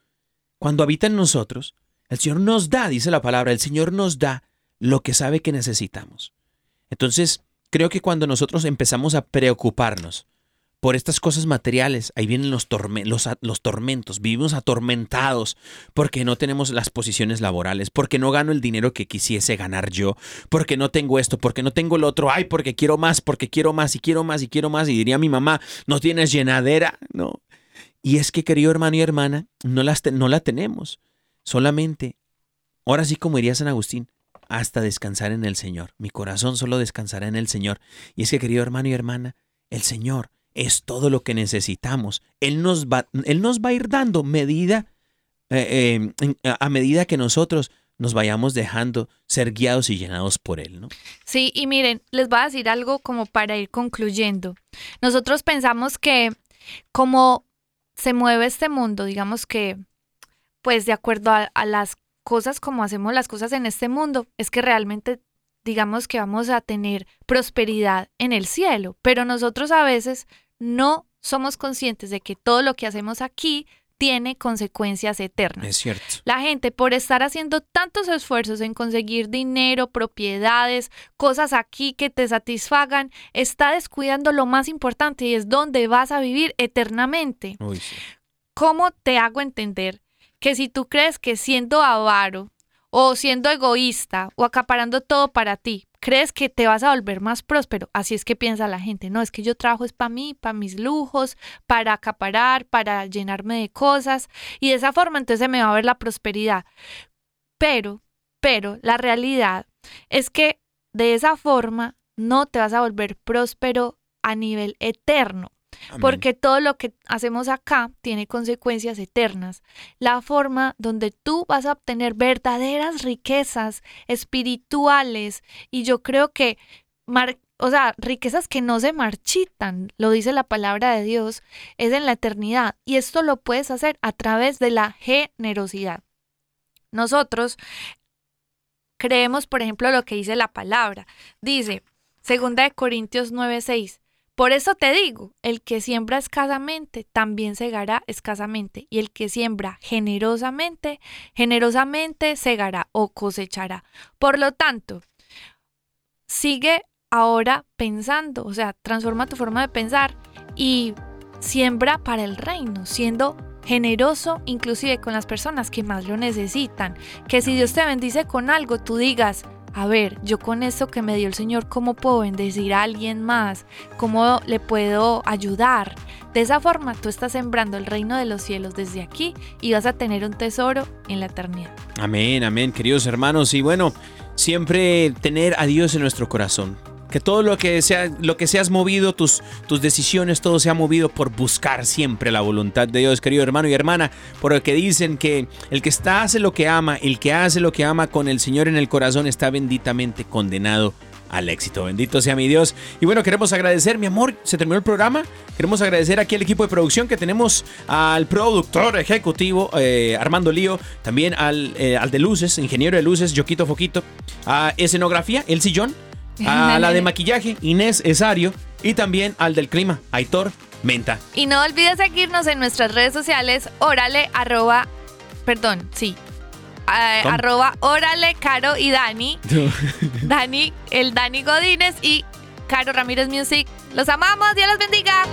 cuando habita en nosotros, el Señor nos da, dice la palabra, el Señor nos da lo que sabe que necesitamos. Entonces, creo que cuando nosotros empezamos a preocuparnos por estas cosas materiales, ahí vienen los, torme- los, los tormentos, vivimos atormentados porque no tenemos las posiciones laborales, porque no gano el dinero que quisiese ganar yo, porque no tengo esto, porque no tengo lo otro, ay, porque quiero más, porque quiero más y quiero más y quiero más, y diría mi mamá, no tienes llenadera, no. Y es que, querido hermano y hermana, no, las no la tenemos, solamente, ahora sí como diría San Agustín, hasta descansar en el Señor. Mi corazón solo descansará en el Señor. Y es que, querido hermano y hermana, el Señor es todo lo que necesitamos. Él nos va, Él nos va a ir dando medida, eh, eh, a medida que nosotros nos vayamos dejando ser guiados y llenados por Él, ¿no? Sí, y miren, les voy a decir algo como para ir concluyendo. Nosotros pensamos que como se mueve este mundo, digamos que, pues de acuerdo a las cosas como hacemos las cosas en este mundo, es que realmente digamos que vamos a tener prosperidad en el cielo, pero nosotros a veces no somos conscientes de que todo lo que hacemos aquí tiene consecuencias eternas. Es cierto. La gente, por estar haciendo tantos esfuerzos en conseguir dinero, propiedades, cosas aquí que te satisfagan, está descuidando lo más importante y es donde vas a vivir eternamente. Uy, sí. ¿Cómo te hago entender que si tú crees que siendo avaro o siendo egoísta o acaparando todo para ti, crees que te vas a volver más próspero? Así es que piensa la gente. No, es que yo trabajo es para mí, para mis lujos, para acaparar, para llenarme de cosas y de esa forma entonces se me va a ver la prosperidad. Pero, pero la realidad es que de esa forma no te vas a volver próspero a nivel eterno. Porque todo lo que hacemos acá tiene consecuencias eternas. La forma donde tú vas a obtener verdaderas riquezas espirituales y yo creo que, mar- o sea, riquezas que no se marchitan, lo dice la palabra de Dios, es en la eternidad. Y esto lo puedes hacer a través de la generosidad. Nosotros creemos, por ejemplo, lo que dice la palabra. Dice, segunda de Corintios 9:6. Por eso te digo, el que siembra escasamente, también segará escasamente, y el que siembra generosamente, generosamente segará o cosechará. Por lo tanto, sigue ahora pensando, o sea, transforma tu forma de pensar y siembra para el reino, siendo generoso inclusive con las personas que más lo necesitan. Que si Dios te bendice con algo, tú digas, a ver, yo con esto que me dio el Señor, ¿cómo puedo bendecir a alguien más? ¿Cómo le puedo ayudar? De esa forma tú estás sembrando el reino de los cielos desde aquí y vas a tener un tesoro en la eternidad. Amén, amén, queridos hermanos. Y bueno, siempre tener a Dios en nuestro corazón. Que todo lo que sea, lo que seas movido, tus, tus decisiones, todo sea movido por buscar siempre la voluntad de Dios, querido hermano y hermana. Por lo que dicen que el que está hace lo que ama, el que hace lo que ama con el Señor en el corazón está benditamente condenado al éxito. Bendito sea mi Dios. Y bueno, queremos agradecer, mi amor, se terminó el programa. Queremos agradecer aquí al equipo de producción que tenemos al productor ejecutivo eh, Armando Lío, también al, eh, al de luces, ingeniero de luces, Yoquito Foquito, a escenografía, El Sillón, a la de maquillaje, Inés Esario, y también al del clima, Aitor Menta. Y no olvides seguirnos en nuestras redes sociales, órale, arroba, perdón, sí, arroba, órale, Caro y Dani, Dani, el Dani Godínez y Caro Ramírez Music. Los amamos, Dios los bendiga.